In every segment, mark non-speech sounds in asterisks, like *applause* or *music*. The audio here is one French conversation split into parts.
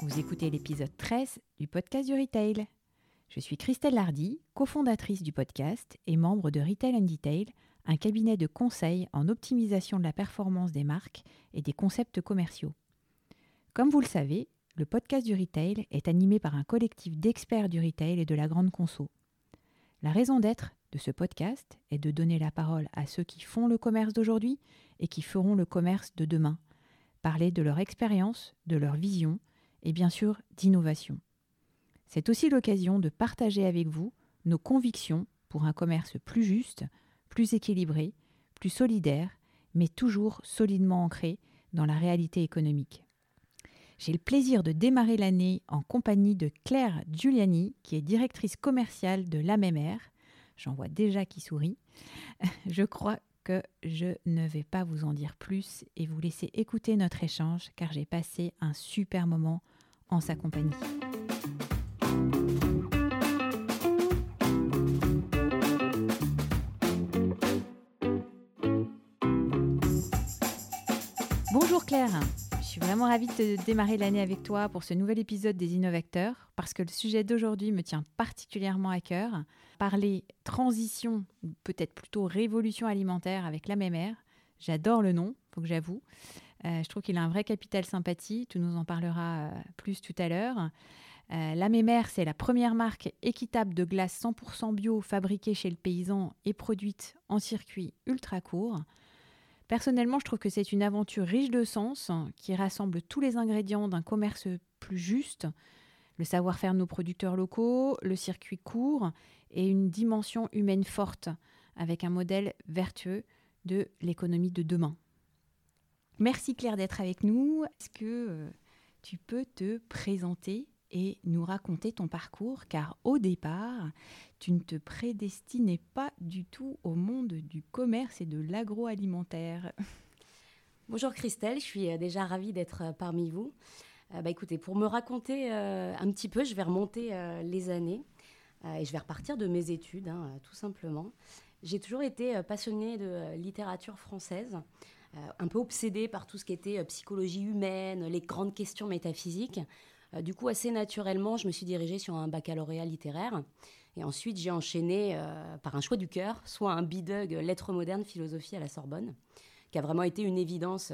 Vous écoutez l'épisode 13 du podcast du Retail. Je suis Christelle Lardy, cofondatrice du podcast et membre de Retail and Detail, un cabinet de conseil en optimisation de la performance des marques et des concepts commerciaux. Comme vous le savez, le podcast du retail est animé par un collectif d'experts du retail et de la grande conso. La raison d'être de ce podcast est de donner la parole à ceux qui font le commerce d'aujourd'hui et qui feront le commerce de demain, parler de leur expérience, de leur vision et bien sûr d'innovation. C'est aussi l'occasion de partager avec vous nos convictions pour un commerce plus juste, plus équilibré, plus solidaire, mais toujours solidement ancré dans la réalité économique. J'ai le plaisir de démarrer l'année en compagnie de Claire Giuliani, qui est directrice commerciale de l'AMMR. J'en vois déjà qui sourit. *laughs* Je crois je ne vais pas vous en dire plus et vous laisser écouter notre échange car j'ai passé un super moment en sa compagnie. Bonjour Claire, suis vraiment ravie de démarrer l'année avec toi pour ce nouvel épisode des Innovateurs parce que le sujet d'aujourd'hui me tient particulièrement à cœur parler transition, peut-être plutôt révolution alimentaire avec la MMR. J'adore le nom, faut que j'avoue. Euh, je trouve qu'il a un vrai capital sympathie. Tu nous en parleras euh, plus tout à l'heure. Euh, la MMR, c'est la première marque équitable de glace 100% bio fabriquée chez le paysan et produite en circuit ultra court. Personnellement, je trouve que c'est une aventure riche de sens qui rassemble tous les ingrédients d'un commerce plus juste, le savoir-faire de nos producteurs locaux, le circuit court et une dimension humaine forte avec un modèle vertueux de l'économie de demain. Merci Claire d'être avec nous. Est-ce que euh, tu peux te présenter et nous raconter ton parcours? Car au départ, tu ne te prédestinais pas du tout au monde du commerce et de l'agroalimentaire. *laughs* Bonjour Christelle, je suis euh, déjà ravie d'être euh, parmi vous. bah écoutez, pour me raconter un petit peu, je vais remonter les années. Euh, et je vais repartir de mes études, hein, tout simplement. J'ai toujours été euh, passionnée de euh, littérature française, un peu obsédée par tout ce qui était psychologie humaine, les grandes questions métaphysiques. Du coup, assez naturellement, je me suis dirigée sur un baccalauréat littéraire. Et ensuite, j'ai enchaîné par un choix du cœur, soit un bidug lettres modernes, philosophie à la Sorbonne, qui a vraiment été une évidence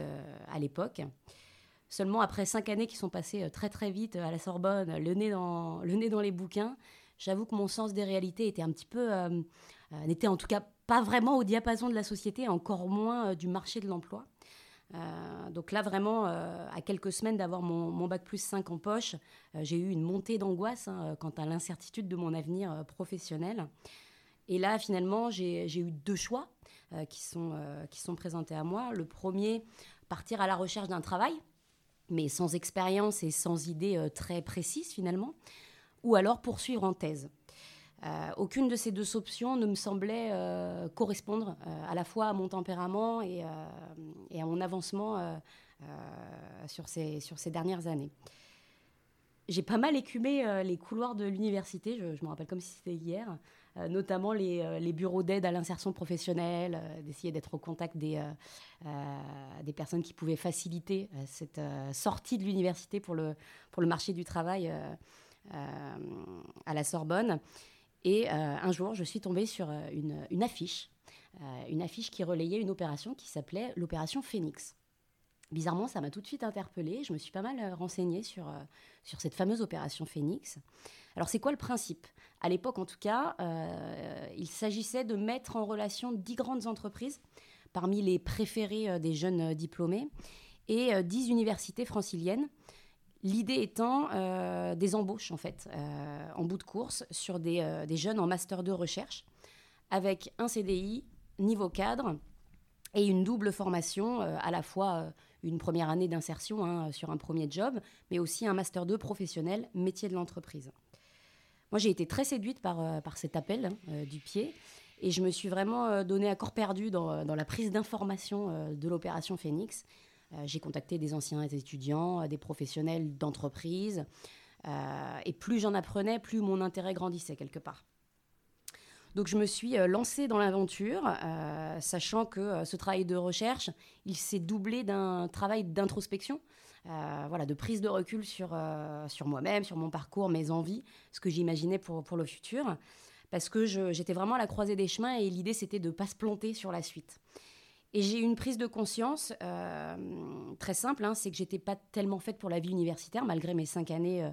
à l'époque. Seulement après cinq années qui sont passées très très vite à la Sorbonne, le nez dans, *laughs* le nez dans les bouquins, j'avoue que mon sens des réalités était un petit peu, euh, euh, n'était en tout cas pas vraiment au diapason de la société, encore moins euh, du marché de l'emploi. Donc là, vraiment, à quelques semaines d'avoir mon, bac plus 5 en poche, j'ai eu une montée d'angoisse hein, quant à l'incertitude de mon avenir professionnel. Et là, finalement, j'ai eu deux choix qui, sont, qui sont présentés à moi. Le premier, partir à la recherche d'un travail, mais sans expérience et sans idée très précise finalement ou alors poursuivre en thèse. Euh, aucune de ces deux options ne me semblait euh, correspondre euh, à la fois à mon tempérament et, à mon avancement sur, ces, dernières années. J'ai pas mal écumé les couloirs de l'université, je, me rappelle comme si c'était hier, notamment les, bureaux d'aide à l'insertion professionnelle, d'essayer d'être au contact des, personnes qui pouvaient faciliter cette sortie de l'université pour le, marché du travail à la Sorbonne. Et euh, un jour, je suis tombée sur euh, une, affiche, une affiche qui relayait une opération qui s'appelait l'opération Phoenix. Bizarrement, ça m'a tout de suite interpellée. Je me suis pas mal renseignée sur, sur cette fameuse opération Phoenix. Alors, c'est quoi le principe? À l'époque, en tout cas, il s'agissait de mettre en relation dix grandes entreprises, parmi les préférées des jeunes diplômés, et dix universités franciliennes L'idée étant euh, des embauches, en fait, euh, en bout de course, sur euh, des, jeunes en master de recherche, avec un CDI, niveau cadre, et une double formation, à la fois une première année d'insertion hein, sur un premier job, mais aussi un master 2 professionnel, métier de l'entreprise. Moi, j'ai été très séduite par, par cet appel hein, du pied, et je me suis vraiment donné à corps perdu dans, dans la prise d'information de l'opération Phoenix. Euh, j'ai contacté des anciens étudiants, euh, des professionnels d'entreprise. Euh, et plus j'en apprenais, plus mon intérêt grandissait quelque part. Donc je me suis lancée dans l'aventure, sachant que ce travail de recherche, il s'est doublé d'un travail d'introspection, voilà, de prise de recul sur, sur moi-même, sur mon parcours, mes envies, ce que j'imaginais pour, pour le futur. Parce que j'étais vraiment à la croisée des chemins et l'idée, c'était de ne pas se planter sur la suite. Et j'ai eu une prise de conscience très simple, hein, c'est que j'étais pas tellement faite pour la vie universitaire, malgré mes cinq années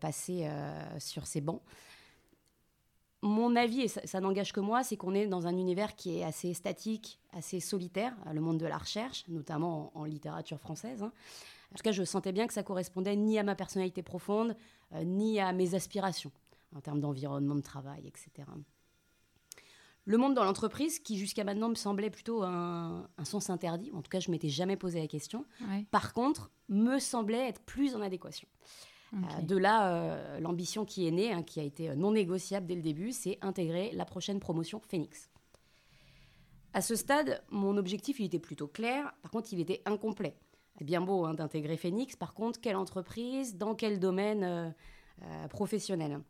passées sur ces bancs mon avis, et ça, n'engage que moi, c'est qu'on est dans un univers qui est assez statique, assez solitaire, le monde de la recherche, notamment en, littérature française. Hein. En tout cas, je sentais bien que ça correspondait ni à ma personnalité profonde, euh, ni à mes aspirations en termes d'environnement de travail, etc. Le monde dans l'entreprise, qui jusqu'à maintenant me semblait plutôt un, sens interdit, en tout cas je m'étais jamais posé la question, par contre, me semblait être plus en adéquation. Euh, de là, euh, l'ambition qui est née, hein, qui a été non négociable dès le début, c'est intégrer la prochaine promotion Phoenix. À ce stade, mon objectif, il était plutôt clair. Par contre, il était incomplet. Bien beau hein, d'intégrer Phoenix. Par contre, quelle entreprise, dans quel domaine euh, professionnel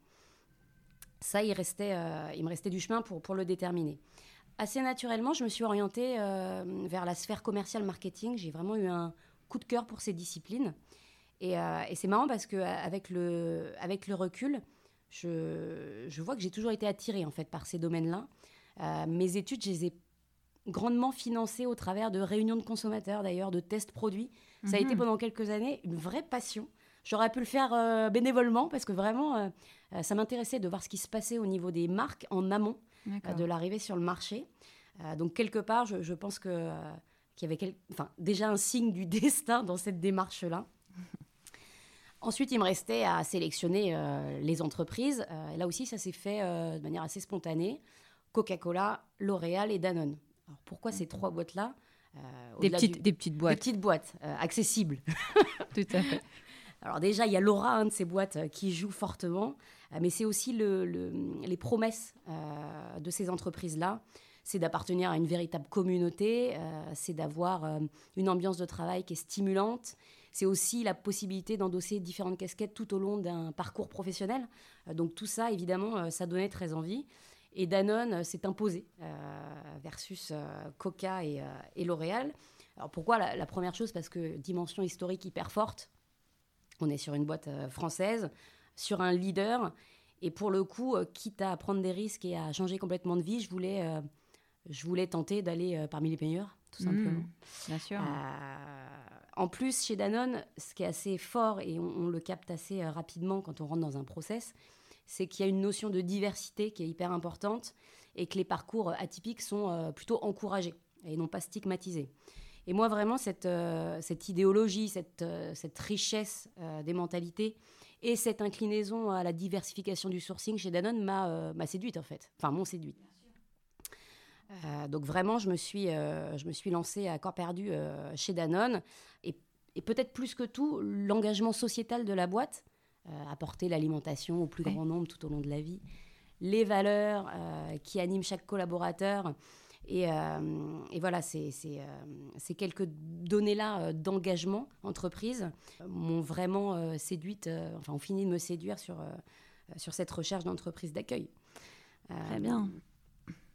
Ça, il, restait, il me restait du chemin pour, pour le déterminer. Assez naturellement, je me suis orientée vers la sphère commerciale marketing. J'ai vraiment eu un coup de cœur pour ces disciplines. Euh, et, c'est marrant parce qu'avec le, avec le recul, je, je vois que j'ai toujours été attirée en fait par ces domaines-là. Euh, mes études, je les ai grandement financées au travers de réunions de consommateurs, d'ailleurs, de tests produits. Ça a été mhm. pendant quelques années une vraie passion. J'aurais pu le faire euh, bénévolement parce que vraiment, ça m'intéressait de voir ce qui se passait au niveau des marques en amont de l'arrivée sur le marché. donc, quelque part, je, je pense que, qu'il y avait enfin, déjà un signe du *laughs* destin dans cette démarche-là. *laughs* Ensuite, il me restait à sélectionner euh, les entreprises. Euh, là aussi, ça s'est fait euh, de manière assez spontanée. Coca-Cola, L'Oréal et Danone. Alors, pourquoi ces trois boîtes-là des petites, des petites boîtes. Des petites boîtes, accessibles. *laughs* Tout à fait. Alors déjà, il y a l'aura hein, de ces boîtes qui joue fortement, mais c'est aussi le, les promesses de ces entreprises-là. C'est d'appartenir à une véritable communauté, c'est d'avoir une ambiance de travail qui est stimulante c'est aussi la possibilité d'endosser différentes casquettes tout au long d'un parcours professionnel. Euh, donc tout ça, évidemment, euh, ça donnait très envie. Et Danone euh, s'est imposé versus Coca et, L'Oréal. Alors pourquoi? La, première chose Parce que dimension historique hyper forte. On est sur une boîte française, sur un leader. Et pour le coup, quitte à prendre des risques et à changer complètement de vie, je voulais, je voulais tenter d'aller parmi les meilleurs, tout mmh, simplement. bien sûr. En plus, chez Danone, ce qui est assez fort et on, le capte assez euh, rapidement quand on rentre dans un process, c'est qu'il y a une notion de diversité qui est hyper importante et que les parcours atypiques sont euh, plutôt encouragés et non pas stigmatisés. Et moi, vraiment, cette, euh, idéologie, cette, richesse des mentalités et cette inclinaison à la diversification du sourcing chez Danone m'a séduite, en fait. Enfin, m'ont séduite. Euh, donc vraiment, je me suis, euh, je me suis lancée à corps perdu euh, chez Danone. Et, peut-être plus que tout, l'engagement sociétal de la boîte, apporter l'alimentation au plus grand nombre tout au long de la vie, les valeurs qui animent chaque collaborateur. Et, voilà, c'est ces quelques données-là d'engagement entreprise m'ont vraiment séduite, enfin, ont fini de me séduire sur, sur cette recherche d'entreprise d'accueil. Très bien.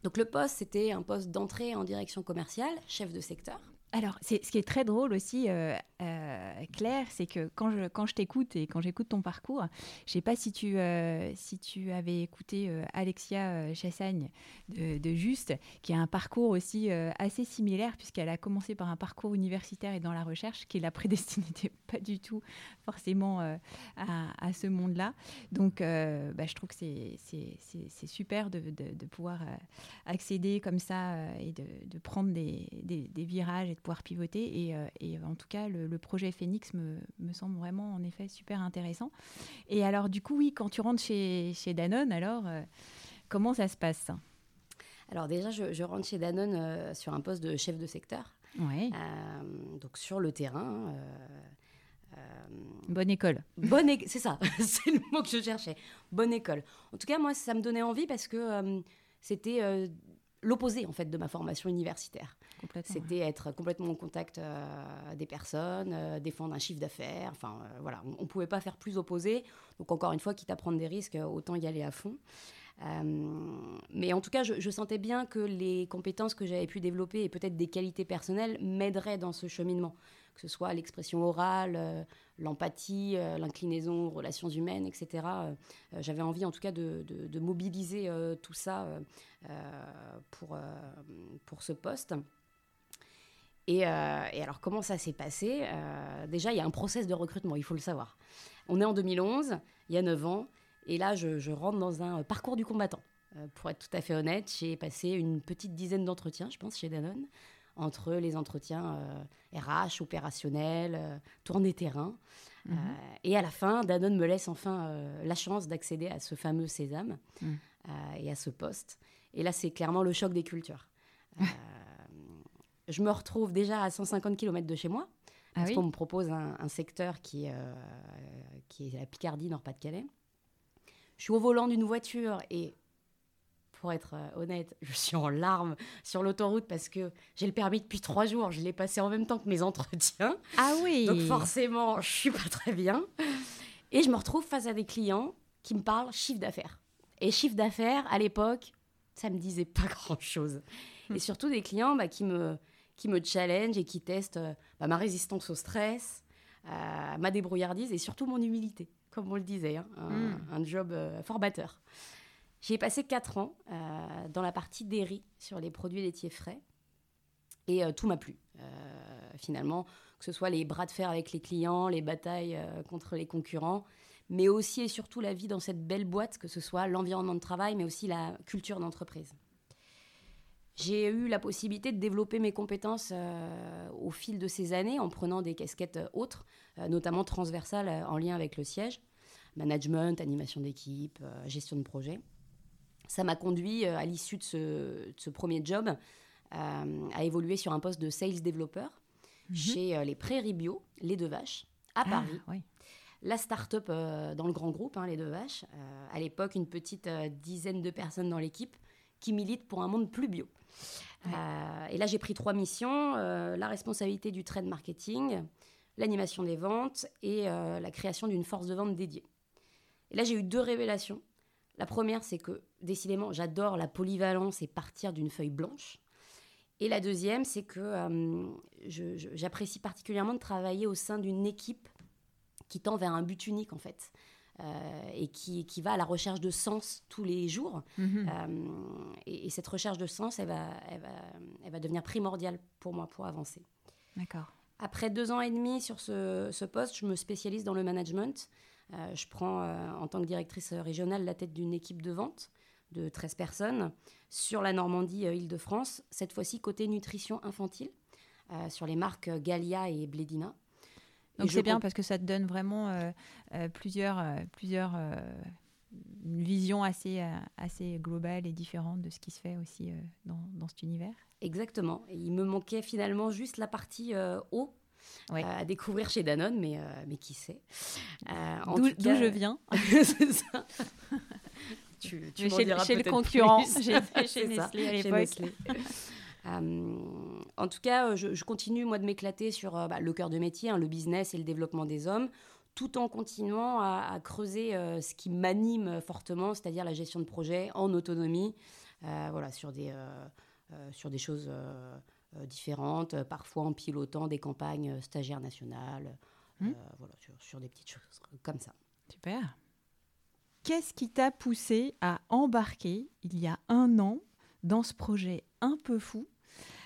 Donc le poste, c'était un poste d'entrée en direction commerciale, chef de secteur. Alors, ce qui est très drôle aussi, euh, euh, Claire, c'est que quand je, quand je t'écoute et quand j'écoute ton parcours, je ne sais pas si tu, euh, si tu avais écouté Alexia Chassagne de, de, Juste, qui a un parcours aussi assez similaire, puisqu'elle a commencé par un parcours universitaire et dans la recherche, qui la prédestinité *laughs* pas du tout forcément à, à, ce monde-là. Donc, bah, je trouve que c'est super de, de, de pouvoir accéder comme ça et de, prendre des, des, des virages pouvoir pivoter. Et, euh, et en tout cas, le, projet Phoenix me, me, semble vraiment, en effet, super intéressant. Et alors, du coup, oui, quand tu rentres chez, chez Danone, alors, euh, comment ça se passe? Alors déjà, je, rentre chez Danone euh, sur un poste de chef de secteur. Ouais. donc sur le terrain. Bonne école. Bonne c'est ça, *laughs* c'est le mot que je cherchais. Bonne école. En tout cas, moi, ça me donnait envie parce que c'était l'opposé en fait de ma formation universitaire. C'était être complètement en contact euh, des personnes, euh, défendre un chiffre d'affaires. Enfin, euh, voilà, on ne pouvait pas faire plus opposé. Donc, encore une fois, quitte à prendre des risques, autant y aller à fond. mais en tout cas, je, sentais bien que les compétences que j'avais pu développer et peut-être des qualités personnelles m'aideraient dans ce cheminement, que ce soit l'expression orale, l'empathie, l'inclinaison aux relations humaines, etc. j'avais envie en tout cas de, de mobiliser tout ça pour, pour ce poste. Euh, et, alors, comment ça s'est passé euh, Déjà, il y a un process de recrutement, il faut le savoir. On est en 2011, il y a 9 ans, et là, je, rentre dans un parcours du combattant. Euh, pour être tout à fait honnête, j'ai passé une petite dizaine d'entretiens, je pense, chez Danone, entre les entretiens RH, opérationnels, tournée terrain. Mhm. et à la fin, Danone me laisse enfin la chance d'accéder à ce fameux sésame mhm. et à ce poste. Et là, c'est clairement le choc des cultures. *laughs* je me retrouve déjà à 150 km de chez moi, ah parce qu'on me propose un, secteur qui, euh, qui est la Picardie, Nord-Pas-de-Calais. Je suis au volant d'une voiture et, pour être euh, honnête, *laughs* je suis en larmes sur l'autoroute parce que j'ai le permis depuis trois jours. Je l'ai passé en même temps que mes entretiens. Ah oui Donc forcément, je suis pas très bien. Et je me retrouve face à des clients qui me parlent chiffre d'affaires. Et chiffre d'affaires, à l'époque, ça me disait pas grand-chose. Et hmm. surtout des clients bah, qui me qui me challenge et qui teste euh, bah, ma résistance au stress, euh, ma débrouillardise et surtout mon humilité, comme on le disait, hein, un, hmm. job euh, formateur. J'y ai passé quatre ans dans la partie dairy sur les produits laitiers frais et tout m'a plu. finalement, que ce soit les bras de fer avec les clients, les batailles contre les concurrents, mais aussi et surtout la vie dans cette belle boîte, que ce soit l'environnement de travail, mais aussi la culture d'entreprise. J'ai eu la possibilité de développer mes compétences euh, au fil de ces années en prenant des casquettes euh, autres, euh, notamment transversales en lien avec le siège, management, animation d'équipe, gestion de projet. Ça m'a conduit à l'issue de ce, premier job à évoluer sur un poste de sales développeur mhm. chez les Prairies Bio, les deux vaches, à ah, Paris. La start-up dans le grand groupe, hein, les deux vaches. à l'époque, une petite dizaine de personnes dans l'équipe qui militent pour un monde plus bio. Euh, et là, j'ai pris trois missions euh, la responsabilité du trade marketing, l'animation des ventes et euh, la création d'une force de vente dédiée. Et là, j'ai eu deux révélations. La première, c'est que décidément, j'adore la polyvalence et partir d'une feuille blanche. Et la deuxième, c'est que j'apprécie particulièrement de travailler au sein d'une équipe qui tend vers un but unique, en fait. Euh, et qui, qui, va à la recherche de sens tous les jours. Mhm. Euh, et, cette recherche de sens, elle va, elle va, elle va devenir primordiale pour moi pour avancer. D'accord. Après deux ans et demi sur ce, ce poste, je me spécialise dans le management. Euh, je prends en tant que directrice régionale la tête d'une équipe de vente de 13 personnes sur la Normandie, Île-de-France, cette fois-ci côté nutrition infantile, sur les marques Galia et Blédina. Donc c'est bien parce que ça te donne vraiment euh, euh, plusieurs, euh, plusieurs une vision assez, assez globale et différente de ce qui se fait aussi dans, dans, cet univers. Exactement. il me manquait finalement juste la partie eau à découvrir chez Danone, mais, mais qui sait. D'où je viens. *laughs* c'est ça. tu, tu chez, chez le concurrent, *laughs* j'ai chez Nestlé à l'époque. *laughs* Euh, en tout cas, je, continue moi de m'éclater sur euh, bah, le cœur de métier, hein, le business et le développement des hommes, tout en continuant à, creuser euh, ce qui m'anime fortement, c'est-à-dire la gestion de projet en autonomie, voilà, sur des, sur des choses différentes, parfois en pilotant des campagnes stagiaires nationales, mmh. voilà, sur, sur, des petites choses comme ça. Super. Qu'est-ce qui t'a poussé à embarquer il y a un an dans ce projet un peu fou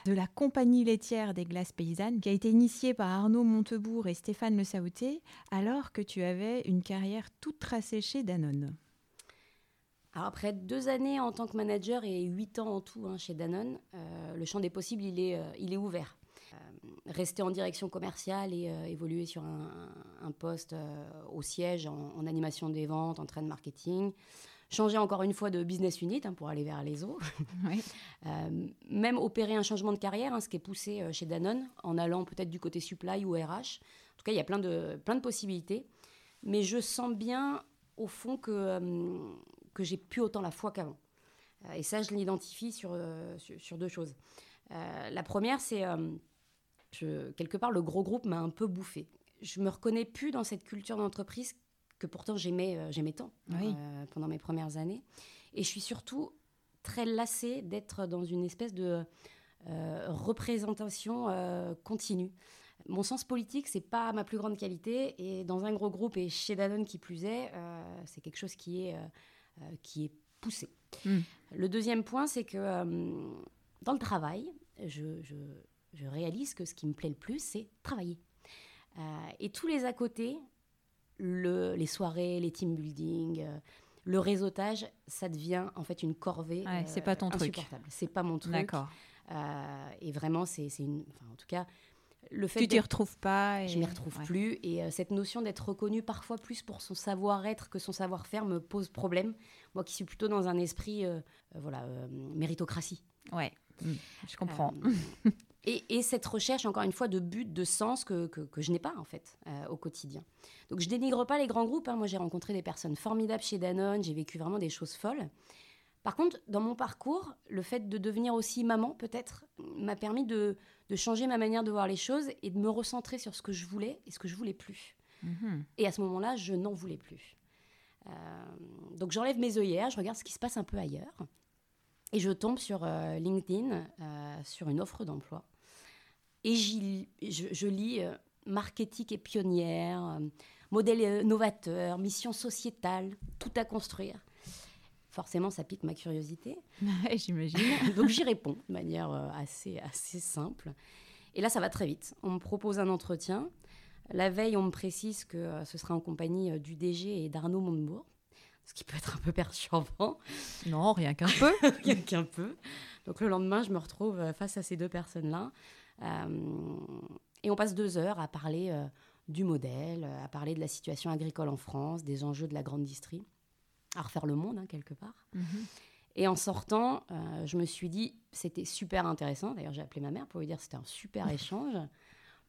de la compagnie laitière des glaces paysannes qui a été initiée par Arnaud Montebourg et Stéphane Le Saouté alors que tu avais une carrière toute tracée chez Danone. Après deux années en tant que manager et huit ans en tout hein, chez Danone, euh, le champ des possibles il est, euh, il est ouvert. Euh, rester en direction commerciale et évoluer sur un, poste au siège en, animation des ventes, en train de marketing, changer encore une fois de business unit hein, pour aller vers les eaux. *laughs* Euh, même opérer un changement de carrière, hein, ce qui est poussé euh, chez Danone, en allant peut-être du côté supply ou RH. En tout cas, il y a plein de, plein de possibilités. Mais je sens bien, au fond, que, euh, que j'ai plus autant la foi qu'avant. et ça, je l'identifie sur, sur, deux choses. la première, c'est quelque part, le gros groupe m'a un peu bouffé. Je me reconnais plus dans cette culture d'entreprise que pourtant j'aimais, euh, j'aimais tant euh, pendant mes premières années. Et je suis surtout très lassée d'être dans une espèce de euh, représentation continue. Mon sens politique, c'est pas ma plus grande qualité. Et dans un gros groupe, et chez Danone qui plus est, c'est quelque chose qui est, qui est poussé. Mm. Le deuxième point, c'est que dans le travail, je, je, je, réalise que ce qui me plaît le plus, c'est travailler. et tous les à côté, le, les soirées, les team building, le réseautage, ça devient en fait une corvée. Ouais, c'est pas ton truc. C'est pas mon truc. D'accord. Euh, et vraiment, c'est une. Enfin, en tout cas, le fait. Tu t'y retrouves pas. Et... Je m'y retrouve plus. Et euh, cette notion d'être reconnu parfois plus pour son savoir-être que son savoir-faire me pose problème. Moi qui suis plutôt dans un esprit, euh, voilà, méritocratie. Ouais, mm, je comprends. Et, cette recherche, encore une fois, de but, de sens que, que, je n'ai pas, en fait, au quotidien. Donc, je dénigre pas les grands groupes. Hein. Moi, j'ai rencontré des personnes formidables chez Danone. J'ai vécu vraiment des choses folles. Par contre, dans mon parcours, le fait de devenir aussi maman, peut-être, m'a permis de, changer ma manière de voir les choses et de me recentrer sur ce que je voulais et ce que je voulais plus. Mhm. Et à ce moment-là, je n'en voulais plus. Euh, donc j'enlève mes œillères, je regarde ce qui se passe un peu ailleurs. Et je tombe sur euh, LinkedIn, euh, sur une offre d'emploi. Et je, je, lis marketing et pionnière, modèle novateur, mission sociétale, tout à construire forcément, ça pique ma curiosité. *laughs* J'imagine. *laughs* Donc j'y réponds de manière euh, assez, assez simple. Et là, ça va très vite. On me propose un entretien. La veille, on me précise que euh, ce sera en compagnie euh, du DG et d'Arnaud Montebourg, ce qui peut être un peu perturbant. Non, rien qu'un peu. *laughs* rien qu'un peu. Donc le lendemain, je me retrouve face à ces deux personnes-là. et on passe deux heures à parler du modèle, à parler de la situation agricole en France, des enjeux de la grande distrie à refaire le monde, hein, quelque part. Mhm. Et en sortant, euh, je me suis dit, c'était super intéressant. D'ailleurs, j'ai appelé ma mère pour lui dire que c'était un super *laughs* échange.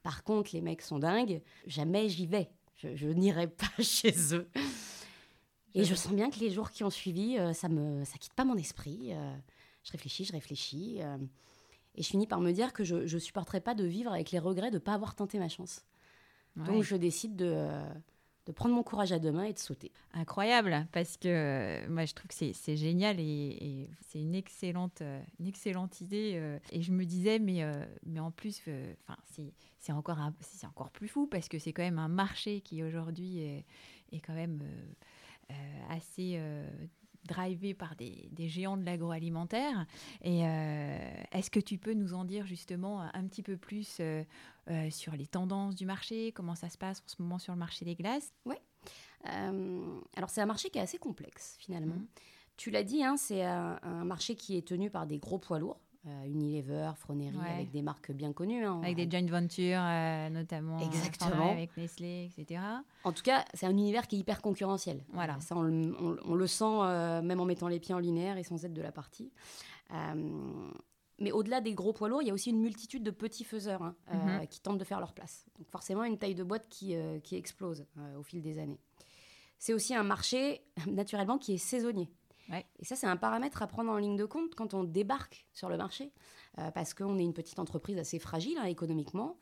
Par contre, les mecs sont dingues. Jamais j'y vais. Je, n'irai pas *laughs* chez eux. Et je sens bien que les jours qui ont suivi, euh, ça me, ça quitte pas mon esprit. Euh, je réfléchis, je réfléchis. et je finis par me dire que je ne supporterai pas de vivre avec les regrets de ne pas avoir tenté ma chance. Donc, je décide de de prendre mon courage à deux mains et de sauter. Incroyable, parce que euh, moi je trouve que c'est génial et, c'est une excellente, euh, une excellente idée. Euh. et je me disais, mais, mais en plus, enfin c'est encore, encore plus fou parce que c'est quand même un marché qui aujourd'hui est, est, quand même assez drivé par des, géants de l'agroalimentaire. Et euh, est-ce que tu peux nous en dire justement un petit peu plus euh, euh, sur les tendances du marché, comment ça se passe en ce moment sur le marché des glaces? Oui. alors c'est un marché qui est assez complexe finalement. Mmh. Tu l'as dit, hein, c'est un, marché qui est tenu par des gros poids lourds. Euh, Unilever, Fronery, avec des marques bien connues. Hein. avec des joint ventures, euh, notamment. Exactement. avec Nestlé, etc. En tout cas, c'est un univers qui est hyper concurrentiel. Voilà. Ça, on, le sent euh, même en mettant les pieds en linéaire et sans être de la partie. mais au-delà des gros poids lourds, il y a aussi une multitude de petits faiseurs hein, mhm. qui tentent de faire leur place. Donc forcément, une taille de boîte qui, qui explose au fil des années. C'est aussi un marché, *laughs* naturellement, qui est saisonnier. Et ça, c'est un paramètre à prendre en ligne de compte quand on débarque sur le marché, euh, parce qu'on est une petite entreprise assez fragile hein, économiquement.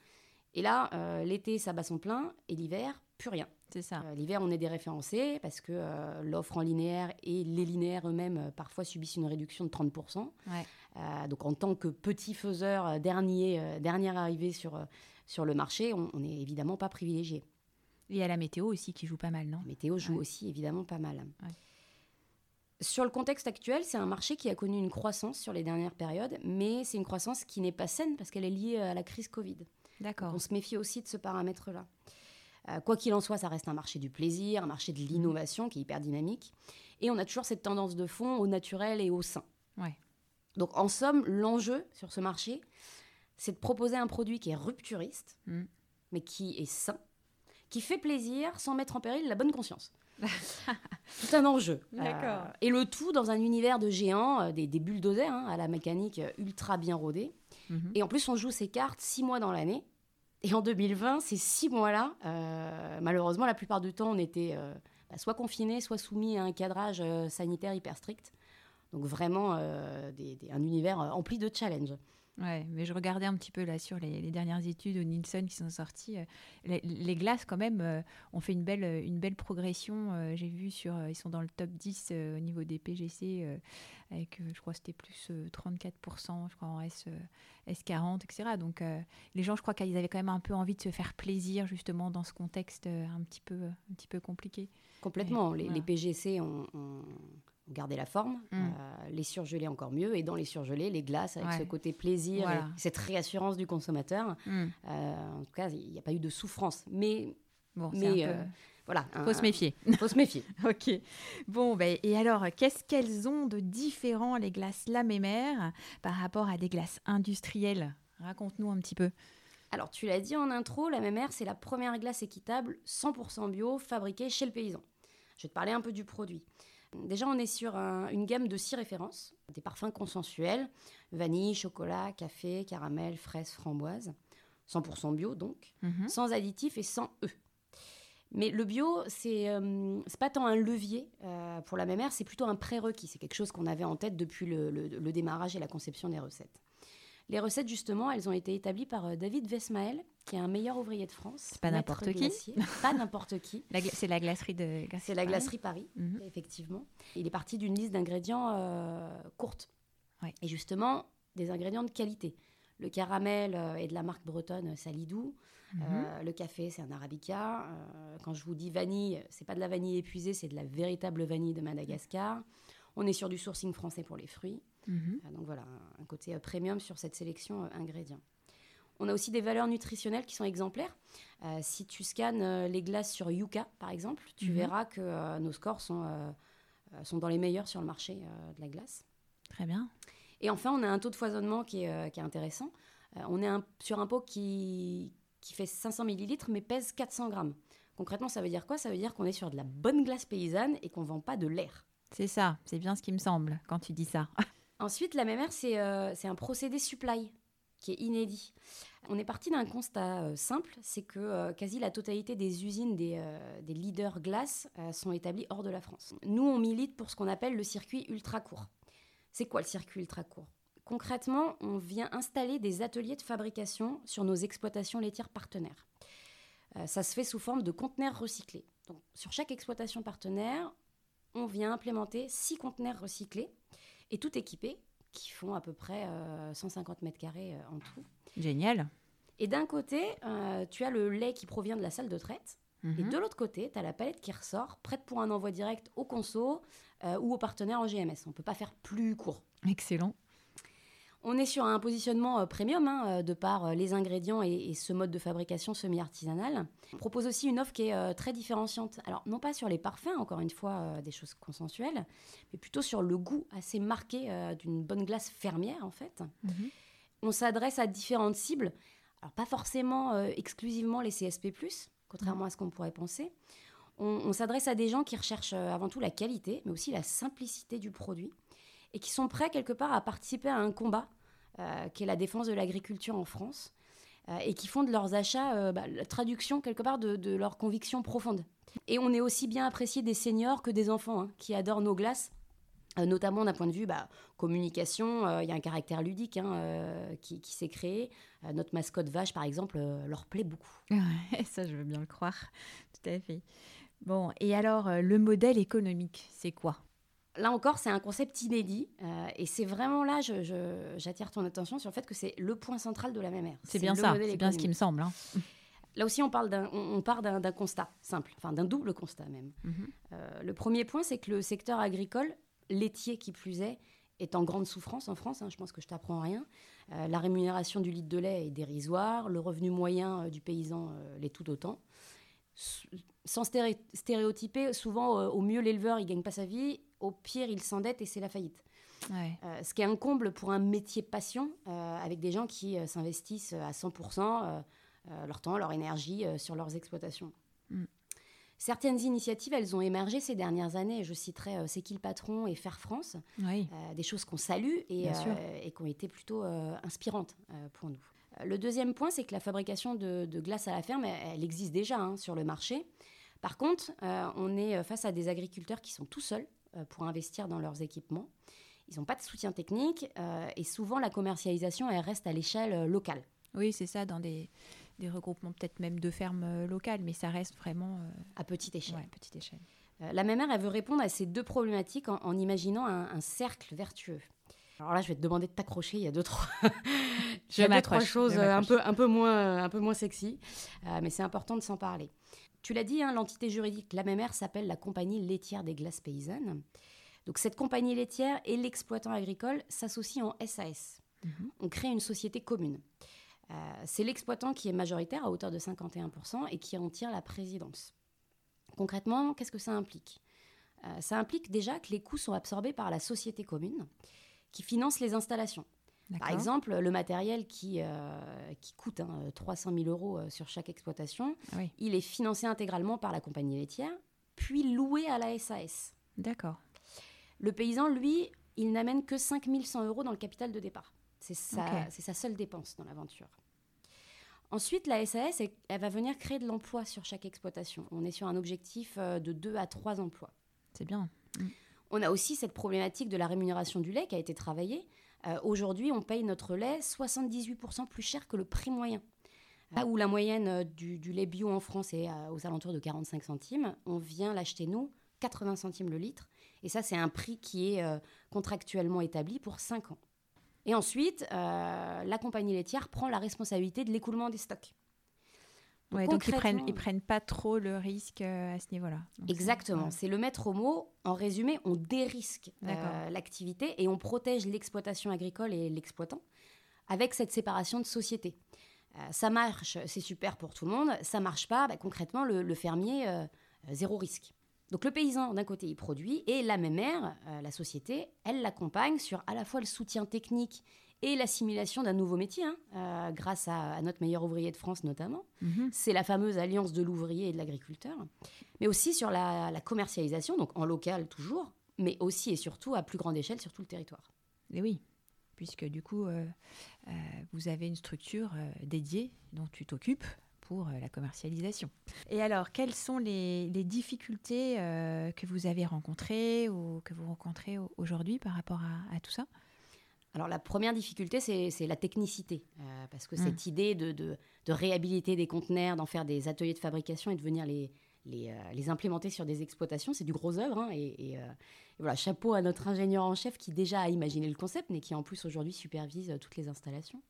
Et là, euh, l'été, ça bat son plein, et l'hiver, plus rien. C'est ça. Euh, l'hiver, on est déréférencé parce que l'offre en linéaire et les linéaires eux-mêmes parfois subissent une réduction de 30%. donc en tant que petit faiseur, dernier, dernier arrivé sur, sur le marché, on n'est évidemment pas privilégié. Il y a la météo aussi qui joue pas mal, non? La météo joue aussi évidemment pas mal. Sur le contexte actuel, c'est un marché qui a connu une croissance sur les dernières périodes, mais c'est une croissance qui n'est pas saine parce qu'elle est liée à la crise Covid. D'accord. On se méfie aussi de ce paramètre-là. Euh, quoi qu'il en soit, ça reste un marché du plaisir, un marché de l'innovation qui est hyper dynamique. Et on a toujours cette tendance de fond au naturel et au sain. Ouais. Donc en somme, l'enjeu sur ce marché, c'est de proposer un produit qui est rupturiste, mm. mais qui est sain, qui fait plaisir sans mettre en péril la bonne conscience. C'est un enjeu. D'accord. Euh, et le tout dans un univers de géants, euh, des, des bulldozers hein, à la mécanique euh, ultra bien rodée. Mhm. Et en plus, on joue ces cartes six mois dans l'année. Et en 2020, ces six mois-là, malheureusement, la plupart du temps, on était bah, soit confinés, soit soumis à un cadrage sanitaire hyper strict. Donc vraiment, des, un univers empli de challenges. Ouais, mais je regardais un petit peu là sur les, dernières études au Nielsen qui sont sorties. Les, les glaces, quand même, ont fait une belle, une belle progression. J'ai vu sur. Ils sont dans le top 10 au niveau des PGC, avec, je crois, c'était plus 34%, je crois, en S, S40, etc. Donc, les gens, je crois qu'ils avaient quand même un peu envie de se faire plaisir, justement, dans ce contexte un petit peu, un petit peu compliqué. Complètement. les, les, PGC ont, gardé la forme, mm. euh, les surgelés encore mieux, et dans les surgelés, les glaces avec ce côté plaisir, cette réassurance du consommateur. Mm. Euh, en tout cas, il n'y a pas eu de souffrance. Mais, bon, mais euh, voilà. Faut se méfier. Faut se méfier. *laughs* ok. Bon, ben, et alors, qu'est-ce qu'elles ont de différent, les glaces La Mémère, par rapport à des glaces industrielles? Raconte-nous un petit peu. Alors, tu l'as dit en intro, la Mémère, c'est la première glace équitable 100% bio fabriquée chez le paysan. Je vais te parler un peu du produit. Déjà, on est sur une gamme de six références, des parfums consensuels, vanille, chocolat, café, caramel, fraise, framboise, 100% bio donc, mhm. sans additifs et sans E. Mais le bio, c'est euh, pas tant un levier euh, pour la mémère, c'est plutôt un prérequis. C'est quelque chose qu'on avait en tête depuis le, démarrage et la conception des recettes. Les recettes, justement, elles ont été établies par euh, David Vesmael, qui est un meilleur ouvrier de France. Pas n'importe qui. Pas n'importe qui. C'est la glacerie de C'est la glacerie Paris, mhm. effectivement. Il est parti d'une liste d'ingrédients euh, courte. Et justement, des ingrédients de qualité. Le caramel euh, est de la marque bretonne Salidou. Mhm. le café, c'est un arabica. quand je vous dis vanille, c'est pas de la vanille épuisée, c'est de la véritable vanille de Madagascar. On est sur du sourcing français pour les fruits. Mhm. Euh, donc voilà, un, côté euh, premium sur cette sélection euh, ingrédients. On a aussi des valeurs nutritionnelles qui sont exemplaires. si tu scannes les glaces sur Yuka, par exemple, tu mhm. verras que nos scores sont, sont dans les meilleurs sur le marché de la glace. Très bien. Et enfin, on a un taux de foisonnement qui est, qui est intéressant. on est sur un pot qui, qui fait 500 millilitres mais pèse 400 grammes. Concrètement, ça veut dire quoi? Ça veut dire qu'on est sur de la bonne glace paysanne et qu'on ne vend pas de l'air. C'est ça, c'est bien ce qui me semble quand tu dis ça. *laughs* Ensuite, la mémère, euh, c'est un procédé supply qui est inédit. On est parti d'un constat euh, simple, c'est que euh, quasi la totalité des usines des, des leaders glace sont établies hors de la France. Nous, on milite pour ce qu'on appelle le circuit ultra court. C'est quoi le circuit ultra court Concrètement, on vient installer des ateliers de fabrication sur nos exploitations laitières partenaires. ça se fait sous forme de conteneurs recyclés. Donc, sur chaque exploitation partenaire, on vient implémenter six conteneurs recyclés et tout équipé, qui font à peu près 150 euh, mètres carrés euh, en tout. Génial. Et d'un côté, euh, tu as le lait qui provient de la salle de traite. Et mhm. de l'autre côté, tu as la palette qui ressort, prête pour un envoi direct au conso ou au partenaire en GMS. On ne peut pas faire plus court. Excellent. On est sur un positionnement euh, premium hein, euh, de par euh, les ingrédients et, ce mode de fabrication semi-artisanal. On propose aussi une offre qui est très différenciante. Alors, non pas sur les parfums, encore une fois, des choses consensuelles, mais plutôt sur le goût assez marqué d'une bonne glace fermière, en fait. Mhm. On s'adresse à différentes cibles. Alors, pas forcément exclusivement les CSP, contrairement à ce qu'on pourrait penser. on s'adresse à des gens qui recherchent avant tout la qualité, mais aussi la simplicité du produit et qui sont prêts quelque part à participer à un combat euh, qui est la défense de l'agriculture en France euh, et qui font de leurs achats euh, bah, la traduction quelque part de, leurs convictions profondes. Et on est aussi bien apprécié des seniors que des enfants hein, qui adorent nos glaces. notamment d'un point de vue bah, communication, il y a un caractère ludique hein, qui, s'est créé. notre mascotte vache, par exemple, leur plaît beaucoup. *laughs* ça, je veux bien le croire, tout à fait. Bon, et alors, le modèle économique, c'est quoi? Là encore, c'est un concept inédit. Euh, et c'est vraiment là, j'attire ton attention sur le fait que c'est le point central de la même ère. C'est bien ça, c'est bien ce qui me semble. Hein. *laughs* Là aussi, on, parle on, part d'un constat simple, enfin d'un double constat même. Mhm. Euh, le premier point, c'est que le secteur agricole, laitier qui plus est, est en grande souffrance en France. Hein, je pense que je t'apprends rien. Euh, la rémunération du litre de lait est dérisoire. Le revenu moyen du paysan l'est tout autant. Sans stéréotyper, souvent, au mieux, l'éleveur, il gagne pas sa vie au pire, ils s'endettent et c'est la faillite. Euh, ce qui est un comble pour un métier passion, euh, avec des gens qui euh, s'investissent à 100% leur temps, leur énergie sur leurs exploitations. Mm. Certaines initiatives, elles ont émergé ces dernières années. Je citerai C'est qui le patron et Faire France, des choses qu'on salue et, et, qui ont été plutôt inspirantes pour nous. Le deuxième point, c'est que la fabrication de, glace à la ferme, elle, existe déjà hein, sur le marché. Par contre, on est face à des agriculteurs qui sont tout seuls, pour investir dans leurs équipements. ils n'ont pas de soutien technique et souvent la commercialisation, elle reste à l'échelle locale. Oui, c'est ça, dans des, regroupements peut-être même de fermes locales, mais ça reste vraiment... à petite échelle. petite échelle. la mère, elle veut répondre à ces deux problématiques en, imaginant un cercle vertueux. Alors là, je vais te demander de t'accrocher. Il y a deux, trois, *laughs* je deux, trois choses un peu, un, peu moins, un peu moins sexy. Euh, mais c'est important de s'en parler. Tu l'as dit, hein, l'entité juridique, la MMR, s'appelle la Compagnie laitière des glaces paysannes. Donc cette compagnie laitière et l'exploitant agricole s'associent en SAS. Mhm. On crée une société commune. Euh, c'est l'exploitant qui est majoritaire à hauteur de 51% et qui en tire la présidence. Concrètement, qu'est-ce que ça implique? Euh, Ça implique déjà que les coûts sont absorbés par la société commune qui financent les installations. Par exemple, le matériel qui, euh, qui coûte 300 hein, 000 euros euh, sur chaque exploitation, il est financé intégralement par la compagnie laitière, puis loué à la SAS. D'accord. Le paysan, lui, il n'amène que 5 100 euros dans le capital de départ. C'est sa, sa seule dépense dans l'aventure. Ensuite, la SAS, elle, va venir créer de l'emploi sur chaque exploitation. On est sur un objectif euh, de 2 à 3 emplois. C'est bien. On a aussi cette problématique de la rémunération du lait qui a été travaillée. Euh, aujourd'hui, on paye notre lait 78% plus cher que le prix moyen. Là où la moyenne euh, du, lait bio en France est euh, aux alentours de 45 centimes, on vient l'acheter, nous, 80 centimes le litre. Et ça, c'est un prix qui est contractuellement établi pour 5 ans. Et ensuite, la compagnie laitière prend la responsabilité de l'écoulement des stocks. Ouais, donc ils prennent, ils prennent pas trop le risque euh, à ce niveau-là. Exactement, c'est le maître mot. En résumé, on dérisque euh, l'activité et on protège l'exploitation agricole et l'exploitant avec cette séparation de société. Euh, ça marche, c'est super pour tout le monde. Ça marche pas, bah, concrètement, le, fermier, zéro risque. Donc le paysan, d'un côté, il produit et la même mère, la société, elle l'accompagne sur à la fois le soutien technique et l'assimilation d'un nouveau métier, hein, euh, grâce à, notre meilleur ouvrier de France notamment. Mhm. C'est la fameuse alliance de l'ouvrier et de l'agriculteur. Mais aussi sur la, commercialisation, donc en local toujours, mais aussi et surtout à plus grande échelle sur tout le territoire. Et oui, puisque du coup, euh, euh, vous avez une structure dédiée dont tu t'occupes pour la commercialisation. Et alors, quelles sont les, difficultés que vous avez rencontrées ou que vous rencontrez aujourd'hui par rapport à tout ça? Alors la première difficulté, c'est la technicité, euh, parce que cette mmh. idée de, réhabiliter des conteneurs, d'en faire des ateliers de fabrication et de venir les, les, euh, implémenter sur des exploitations, c'est du gros œuvre. Hein, et, euh, et, voilà, chapeau à notre ingénieur en chef qui déjà a imaginé le concept, mais qui en plus aujourd'hui supervise toutes les installations.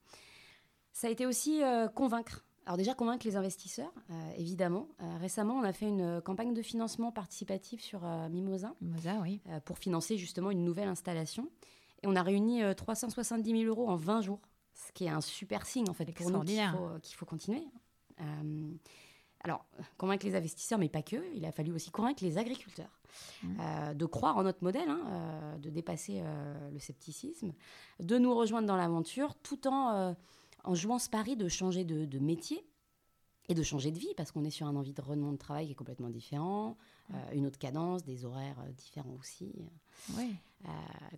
Ça a été aussi convaincre. Alors déjà convaincre les investisseurs, évidemment. récemment, on a fait une campagne de financement participatif sur Mimosa, Mimosa oui. pour financer justement une nouvelle installation. Et on a réuni 370 euh, 000 euros en 20 jours, ce qui est un super signe en fait pour nous qu'il faut, qu'il faut continuer. Euh, alors, convaincre les investisseurs, mais pas que, il a fallu aussi convaincre les agriculteurs mmh. euh, de croire en notre modèle, hein, de dépasser le scepticisme, de nous rejoindre dans l'aventure, tout en, en jouant ce pari de changer de, de métier et de changer de vie, parce qu'on est sur un environnement de travail qui est complètement différent, mmh. une autre cadence, des horaires différents aussi. Euh,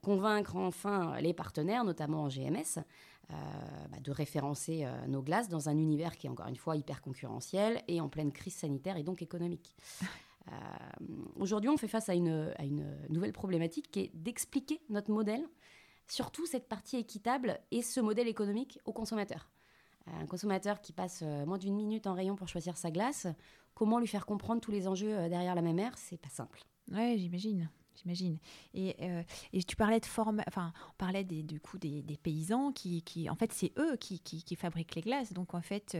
convaincre enfin les partenaires, notamment en GMS, euh, bah, de référencer euh, nos glaces dans un univers qui est encore une fois hyper concurrentiel et en pleine crise sanitaire et donc économique. *laughs* Aujourd'hui, on fait face à une, à une, nouvelle problématique qui est d'expliquer notre modèle, surtout cette partie équitable et ce modèle économique aux consommateurs. Un consommateur qui passe moins d'une minute en rayon pour choisir sa glace, comment lui faire comprendre tous les enjeux derrière la même aire, c'est pas simple. Ouais, j'imagine j'imagine. Et, euh, et, tu parlais de forme, enfin, on parlait des, du coup des, paysans qui, qui, en fait, c'est eux qui, qui, fabriquent les glaces. Donc, en fait,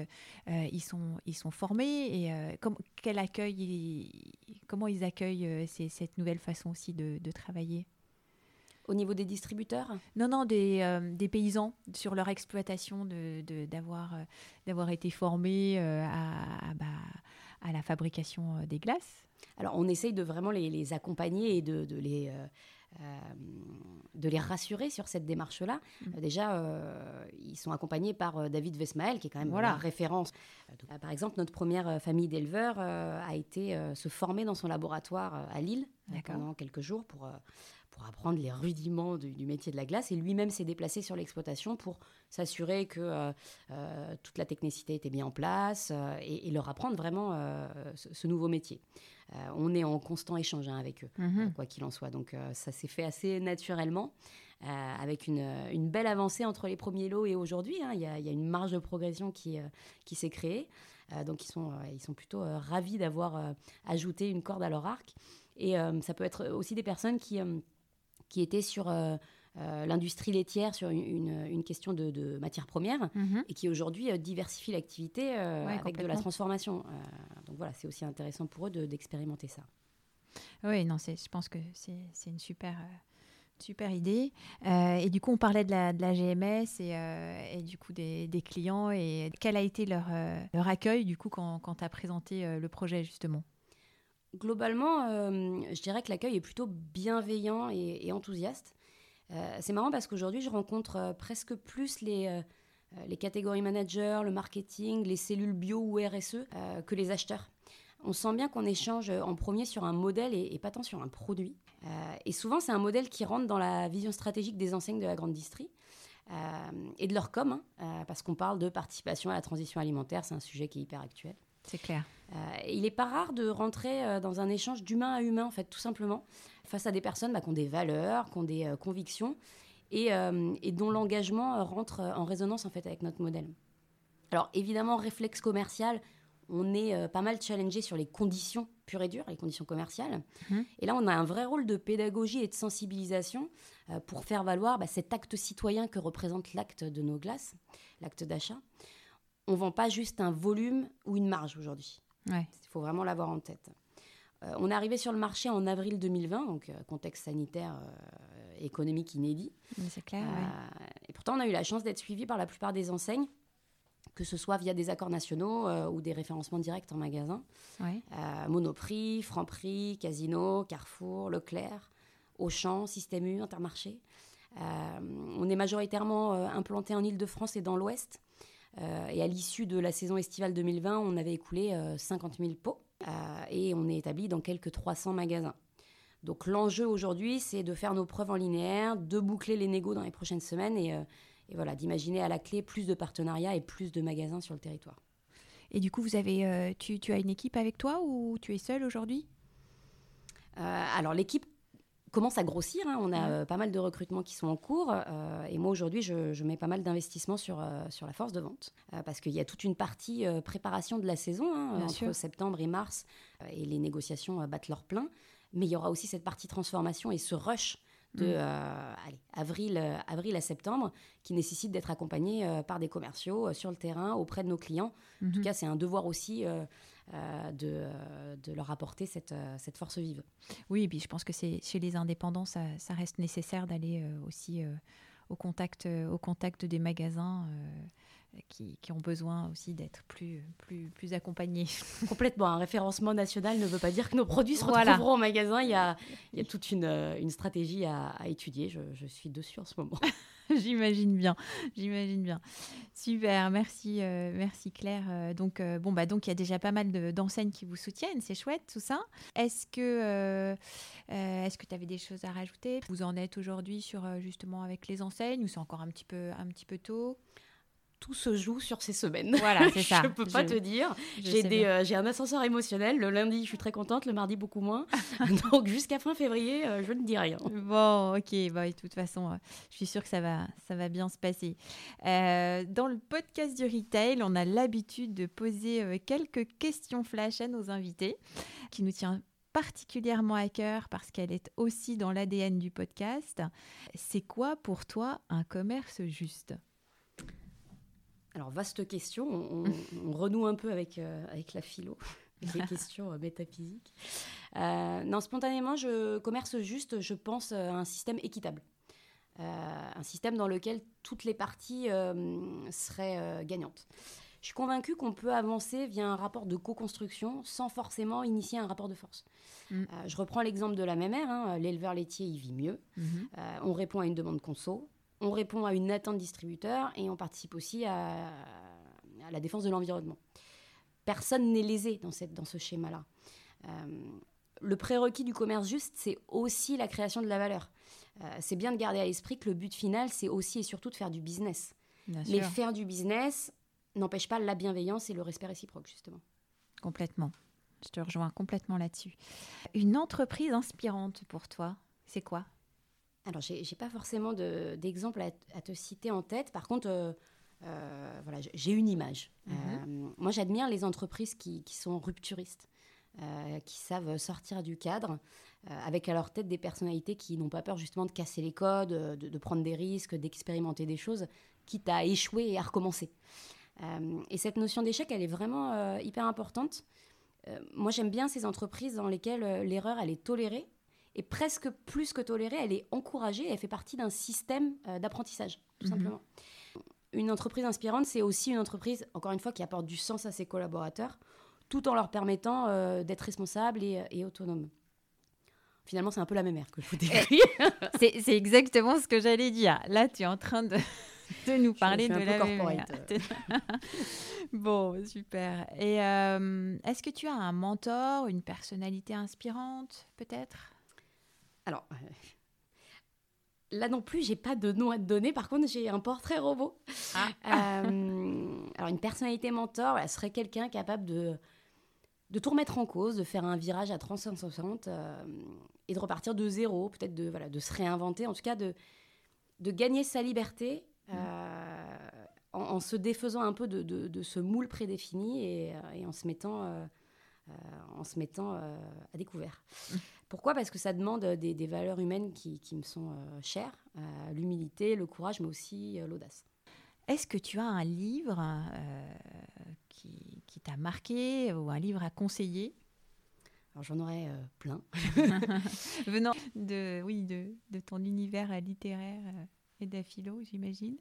euh, ils, sont, ils sont formés. Et euh, quel accueil, comment ils accueillent cette nouvelle façon aussi de, travailler? Au niveau des distributeurs Non, non, des, des, paysans sur leur exploitation, d'avoir de, d'avoir été formés à, bah, à la fabrication des glaces alors, on essaye de vraiment les, accompagner et de, les, euh, euh, de les rassurer sur cette démarche-là. Mm. Euh, déjà, ils sont accompagnés par David Vesmael, qui est quand même la référence. par exemple, notre première famille d'éleveurs a été se former dans son laboratoire à Lille pendant quelques jours pour pour apprendre les rudiments du, métier de la glace. Et lui-même s'est déplacé sur l'exploitation pour s'assurer que euh, euh, toute la technicité était bien en place euh, et, leur apprendre vraiment ce, nouveau métier. on est en constant échange hein, avec eux, Mhm. quoi qu'il en soit. Donc ça s'est fait assez naturellement, avec une, une belle avancée entre les premiers lots et aujourd'hui. hein. Il y, a- il y a une marge de progression qui, qui s'est créée. Donc ils sont, ils sont plutôt ravis d'avoir ajouté une corde à leur arc. Et euh, ça peut être aussi des personnes qui, euh, qui étaient sur euh, euh, l'industrie laitière, sur une, question de, de matières premières, Mhm. et qui aujourd'hui euh, diversifient l'activité Ouais, avec de la transformation. Donc voilà, c'est aussi intéressant pour eux de- d'expérimenter ça. Oui, non, je pense que c'est, c'est une super, super idée. Euh, et du coup, on parlait de la, de la GMS et, euh, et du coup des, des clients. Et quel a été leur, euh, leur accueil du coup quand, quand tu as présenté le projet justement? Globalement, euh, je dirais que l'accueil est plutôt bienveillant et, enthousiaste. Euh, c'est marrant parce qu'aujourd'hui, je rencontre euh, presque plus les, les catégories managers, le marketing, les cellules bio ou RSE que les acheteurs. On sent bien qu'on échange en premier sur un modèle et, pas tant sur un produit. Et souvent, c'est un modèle qui rentre dans la vision stratégique des enseignes de la grande distrie et de leur com, hein, parce qu'on parle de participation à la transition alimentaire, c'est un sujet qui est hyper actuel. C'est clair. Euh, il n'est pas rare de rentrer euh, dans un échange d'humain à humain, en fait, tout simplement, face à des personnes bah, qui ont des valeurs, qui ont des euh, convictions, et, et dont l'engagement rentre en résonance, en fait, avec notre modèle. Alors, évidemment, réflexe commercial, on est pas mal challengé sur les conditions pures et dures, les conditions commerciales. Mhm. Et là, on a un vrai rôle de pédagogie et de sensibilisation pour faire valoir bah, cet acte citoyen que représente l'acte de nos glaces, l'acte d'achat. On ne vend pas juste un volume ou une marge aujourd'hui. Ouais. Il faut vraiment l'avoir en tête. Euh, on est arrivé sur le marché en avril 2020, donc euh, contexte sanitaire euh, économique inédit. C'est clair. ouais. Et pourtant, on a eu la chance d'être suivi par la plupart des enseignes, que ce soit via des accords nationaux ou des référencements directs en magasin. Ouais. Monoprix, Franprix, Casino, Carrefour, Leclerc, Auchan, Système U, Intermarché. On est majoritairement implanté en Ile-de-France et dans l'Ouest. Euh, et à l'issue de la saison estivale 2020, on avait écoulé euh, 50 000 pots euh, et on est établi dans quelques 300 magasins. Donc l'enjeu aujourd'hui, c'est de faire nos preuves en linéaire, de boucler les négos dans les prochaines semaines et, euh, et voilà, d'imaginer à la clé plus de partenariats et plus de magasins sur le territoire. Et du coup, vous avez, euh, tu, tu as une équipe avec toi ou tu es seul aujourd'hui? Euh, alors l'équipe commence à grossir, hein. on a euh, pas mal de recrutements qui sont en cours euh, et moi aujourd'hui je, je mets pas mal d'investissements sur, euh, sur la force de vente parce qu'il y a toute une partie préparation de la saison hein, entre sûr. septembre et mars et les négociations battent leur plein mais il y aura aussi cette partie transformation et ce rush de Mm. euh, allez, avril, euh, avril à septembre qui nécessite d'être accompagné euh, par des commerciaux sur le terrain auprès de nos clients. En tout Mhm. cas, c'est un devoir aussi de, euh, de leur apporter cette, euh, cette force vive. Oui, et puis je pense que c'est chez les indépendants, ça, ça reste nécessaire d'aller euh, aussi euh, au, contact, euh, au contact des magasins euh, qui, qui ont besoin aussi d'être plus, plus, plus accompagnés. *laughs* Complètement. Un référencement national ne veut pas dire que nos produits se Voilà. retrouveront au magasin. Il y a, il y a toute une, euh, une stratégie à, à étudier. Je, je suis dessus en ce moment. *laughs* *laughs* j'imagine bien, j'imagine bien. Super, merci, euh, merci Claire. Euh, donc euh, bon bah donc il y a déjà pas mal de- d'enseignes qui vous soutiennent, c'est chouette tout ça. Est-ce que est-ce que tu avais des choses à rajouter? Vous en êtes aujourd'hui sur justement avec les enseignes ou c'est encore un petit peu un petit peu tôt? Tout se joue sur ces semaines. Voilà, *laughs* c'est ça. je peux pas Je- te dire. J'ai des, euh, j'ai un ascenseur émotionnel. Le lundi, je suis très contente. Le mardi, beaucoup moins. *laughs* Donc jusqu'à fin février, euh, je ne dis rien. Bon, ok, bah, de toute façon, euh, je suis sûre que ça va, ça va bien se passer. Dans le podcast du retail, on a l'habitude de poser quelques questions flash à nos invités, qui nous tient particulièrement à cœur parce qu'elle est aussi dans l'ADN du podcast. C'est quoi pour toi un commerce juste? Alors, vaste question. On, on- *laughs* on renoue un peu avec, euh, avec la philo, *laughs* les questions euh, métaphysiques. Euh, non, spontanément, je commerce juste, je pense, à un système équitable. Euh, un système dans lequel toutes les parties seraient gagnantes. Je suis convaincue qu'on peut avancer via un rapport de co-construction sans forcément initier un rapport de force. Mm. Euh, je reprends l'exemple de la mémère. hein, L'éleveur laitier, il vit mieux. Mhm. Euh, on répond à une demande conso, on répond à une attente distributeur et on participe aussi à, à la défense de l'environnement. Personne n'est lésé dans, cette, dans ce schéma-là. Euh, le prérequis du commerce juste, c'est aussi la création de la valeur. Euh, c'est bien de garder à l'esprit que le but final, c'est aussi et surtout de faire du business. Bien Mais sûr, faire du business n'empêche pas la bienveillance et le respect réciproque, justement. complètement. Je te rejoins complètement là-dessus. Une entreprise inspirante pour toi, c'est quoi? Alors, j'ai n'ai pas forcément d'exemple à, te citer en tête. Par contre, euh, euh, voilà, j'ai une image. Mhm. Euh, moi, j'admire les entreprises qui, sont rupturistes, qui savent sortir du cadre, avec à leur tête des personnalités qui n'ont pas peur justement de casser les codes, de, prendre des risques, d'expérimenter des choses, quitte à échouer et à recommencer. et cette notion d'échec, elle est vraiment hyper importante. moi, j'aime bien ces entreprises dans lesquelles l'erreur, elle est tolérée, et presque plus que tolérée, elle est encouragée, elle fait partie d'un système d'apprentissage, tout mhm. simplement une entreprise inspirante, c'est aussi une entreprise, encore une fois, qui apporte du sens à ses collaborateurs, tout en leur permettant euh, d'être responsables et, et autonomes. Finalement, c'est un peu la même ère que je vous décris. *laughs* c'est exactement ce que j'allais dire. Là, tu es en train de, *laughs* de nous parler de la même *laughs* bon, super. Et euh, est-ce que tu as un mentor, une personnalité inspirante, peut-être? Alors, euh, là non plus, j'ai pas de nom à te donner. Par contre, j'ai un portrait robot. Ah. Euh, alors, une personnalité mentor, elle serait quelqu'un capable de, de tout remettre en cause, de faire un virage à 360 euh, et de repartir de zéro, peut-être de, voilà, de se réinventer, en tout cas de, de gagner sa liberté euh, en, se défaisant un peu de, de, ce moule prédéfini et, et en se mettant, en se mettant à découvert. Mmh. Pourquoi? Parce que ça demande des, valeurs humaines qui, me sont euh, chères, euh, l'humilité, le courage, mais aussi euh, l'audace. Est-ce que tu as un livre qui, t'a marqué ou un livre à conseiller? Alors j'en aurais plein. *laughs* *laughs* Venant de, oui, de, de, ton univers littéraire et d'aphilo, j'imagine.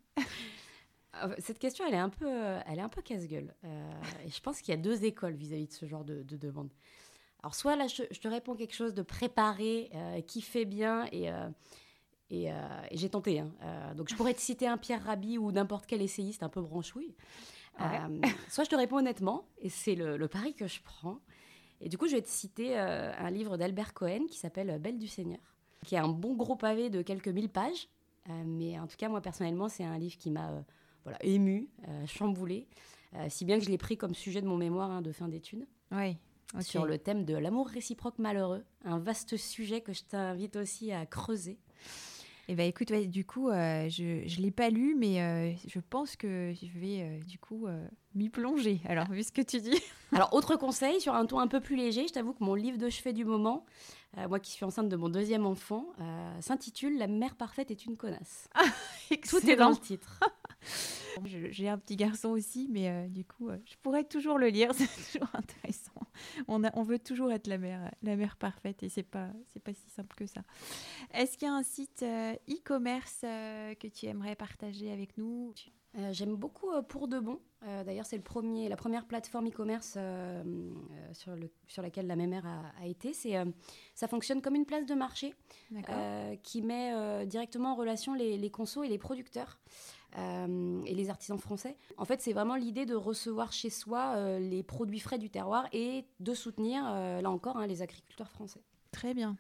Cette question, elle est un peu, elle est un peu casse-gueule. et je pense qu'il y a deux écoles vis-à-vis de ce genre de, de demande. Alors, soit là, je, te réponds quelque chose de préparé, euh, qui fait bien, et, euh, euh, et, j'ai tenté. Hein. donc, je pourrais te citer un Pierre Rabhi ou n'importe quel essayiste un peu branchouille. soit je te réponds honnêtement, et c'est le, pari que je prends. Et du coup, je vais te citer un livre d'Albert Cohen qui s'appelle Belle du Seigneur, qui est un bon gros pavé de quelques mille pages. mais en tout cas, moi, personnellement, c'est un livre qui m'a voilà, ému, chamboulé, si bien que je l'ai pris comme sujet de mon mémoire hein, de fin d'études. Oui sur le thème de l'amour réciproque malheureux, un vaste sujet que je t'invite aussi à creuser. Eh ben, écoute, du coup, euh, je ne l'ai pas lu, mais euh, je pense que je vais euh, du coup m'y plonger. Alors, vu ce que tu dis. *laughs* Alors, autre conseil, sur un ton un peu plus léger, je t'avoue que mon livre de chevet du moment, moi qui suis enceinte de mon deuxième enfant, s'intitule La mère parfaite est une connasse. Ah, *laughs* Tout est dans le titre. *laughs* J'ai un petit garçon aussi, mais du coup, je pourrais toujours le lire, *laughs* c'est toujours intéressant on, on, veut toujours être la mère, la mère parfaite et c'est pas, c'est pas si simple que ça. Est-ce qu'il y a un site euh, e-commerce euh, que tu aimerais partager avec nous? Euh, J'aime beaucoup Pour de Bon. D'ailleurs, c'est le premier, la première plateforme e-commerce sur, le, sur laquelle la mère a, a été. C'est, ça fonctionne comme une place de marché qui met directement en relation les, les consos et les producteurs. Euh, et les artisans français. En fait, c'est vraiment l'idée de recevoir chez soi euh, les produits frais du terroir et de soutenir, euh, là encore, hein, les agriculteurs français. Très bien.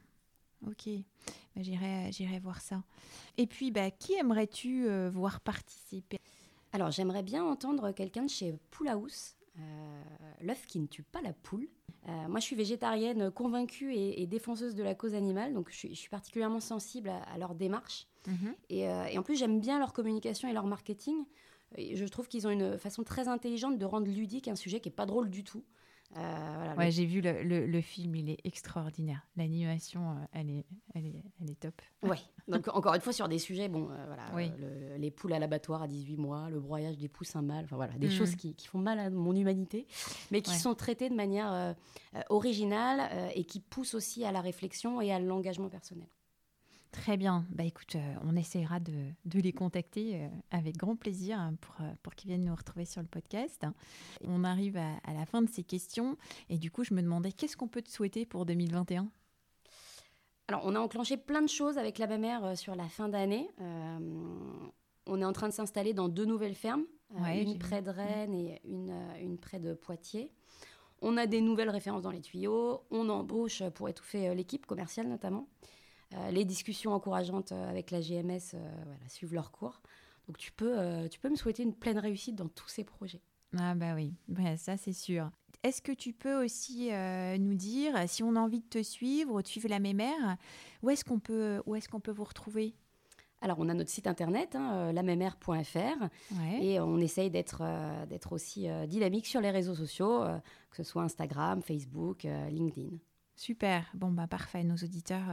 Ok, bah, j'irai, voir ça. Et puis, bah, qui aimerais-tu voir participer? Alors, j'aimerais bien entendre quelqu'un de chez Poulaous, l'œuf qui ne tue pas la poule. moi, je suis végétarienne convaincue et, défenseuse de la cause animale, donc je suis, particulièrement sensible à leur démarche. Mhm. Euh, et, en plus, j'aime bien leur communication et leur marketing. je trouve qu'ils ont une façon très intelligente de rendre ludique un sujet qui n'est pas drôle du tout. Euh, ouais, j'ai vu le, le, film, il est extraordinaire. L'animation, euh, elle, est, elle, est, elle est top. Ouais, donc encore une fois, sur des sujets, bon, voilà, les poules à l'abattoir à 18 mois, le broyage des poussins mâles, enfin voilà, des mhm. choses qui, qui, font mal à mon humanité, mais qui sont traitées de manière originale et qui poussent aussi à la réflexion et à l'engagement personnel. Très bien. Bah écoute, euh, on essaiera de, les contacter euh, avec grand plaisir hein, pour, euh, pour qu'ils viennent nous retrouver sur le podcast. On arrive à, la fin de ces questions et du coup, je me demandais qu'est-ce qu'on peut te souhaiter pour 2021 Alors, on a enclenché plein de choses avec la BMR sur la fin d'année. on est en train de s'installer dans deux nouvelles fermes, une près de Rennes et une, une près de Poitiers. On a des nouvelles références dans les tuyaux. On embauche pour étouffer l'équipe commerciale notamment. Euh, les discussions encourageantes euh, avec la GMS euh, voilà, suivent leur cours. Donc tu peux, tu peux me souhaiter une pleine réussite dans tous ces projets. Ah bah oui, ça c'est sûr. est-ce que tu peux aussi euh, nous dire si on a envie de te suivre ou de suivre la mémère, où est-ce qu'on peut, où est qu'on peut vous retrouver? Alors, on a notre site internet, hein, et on essaye d'être euh, d'être aussi dynamique sur les réseaux sociaux, que ce soit Instagram, Facebook, LinkedIn. Super, bon bah parfait, nos auditeurs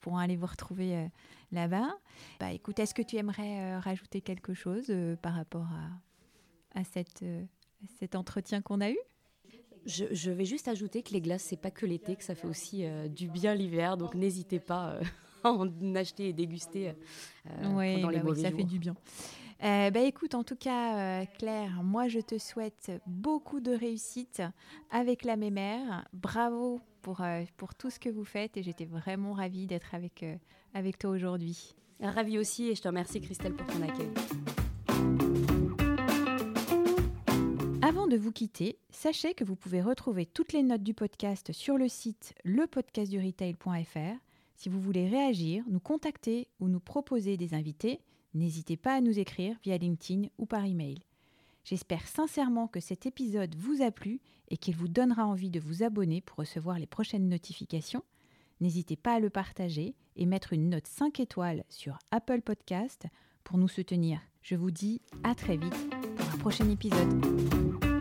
pourront aller vous retrouver là-bas. Bah écoute, est-ce que tu aimerais rajouter quelque chose par rapport à, à cette, cet entretien qu'on a eu? Je, vais juste ajouter que les glaces, c'est pas que l'été, que ça fait aussi euh, du bien l'hiver. Donc n'hésitez pas euh, *laughs* à en acheter et déguster euh, ouais, pendant les bah ça fait du bien. bah écoute, en tout cas, Claire, moi je te souhaite beaucoup de réussite avec la mémère. Bravo pour, pour tout ce que vous faites et j'étais vraiment ravie d'être avec, avec toi aujourd'hui. Ravie aussi et je te remercie Christelle pour ton accueil. Avant de vous quitter, sachez que vous pouvez retrouver toutes les notes du podcast sur le site lepodcastduretail.fr. Si vous voulez réagir, nous contacter ou nous proposer des invités, n'hésitez pas à nous écrire via LinkedIn ou par email. J'espère sincèrement que cet épisode vous a plu et qu'il vous donnera envie de vous abonner pour recevoir les prochaines notifications. N'hésitez pas à le partager et mettre une note 5 étoiles sur Apple Podcast pour nous soutenir. Je vous dis à très vite pour un prochain épisode.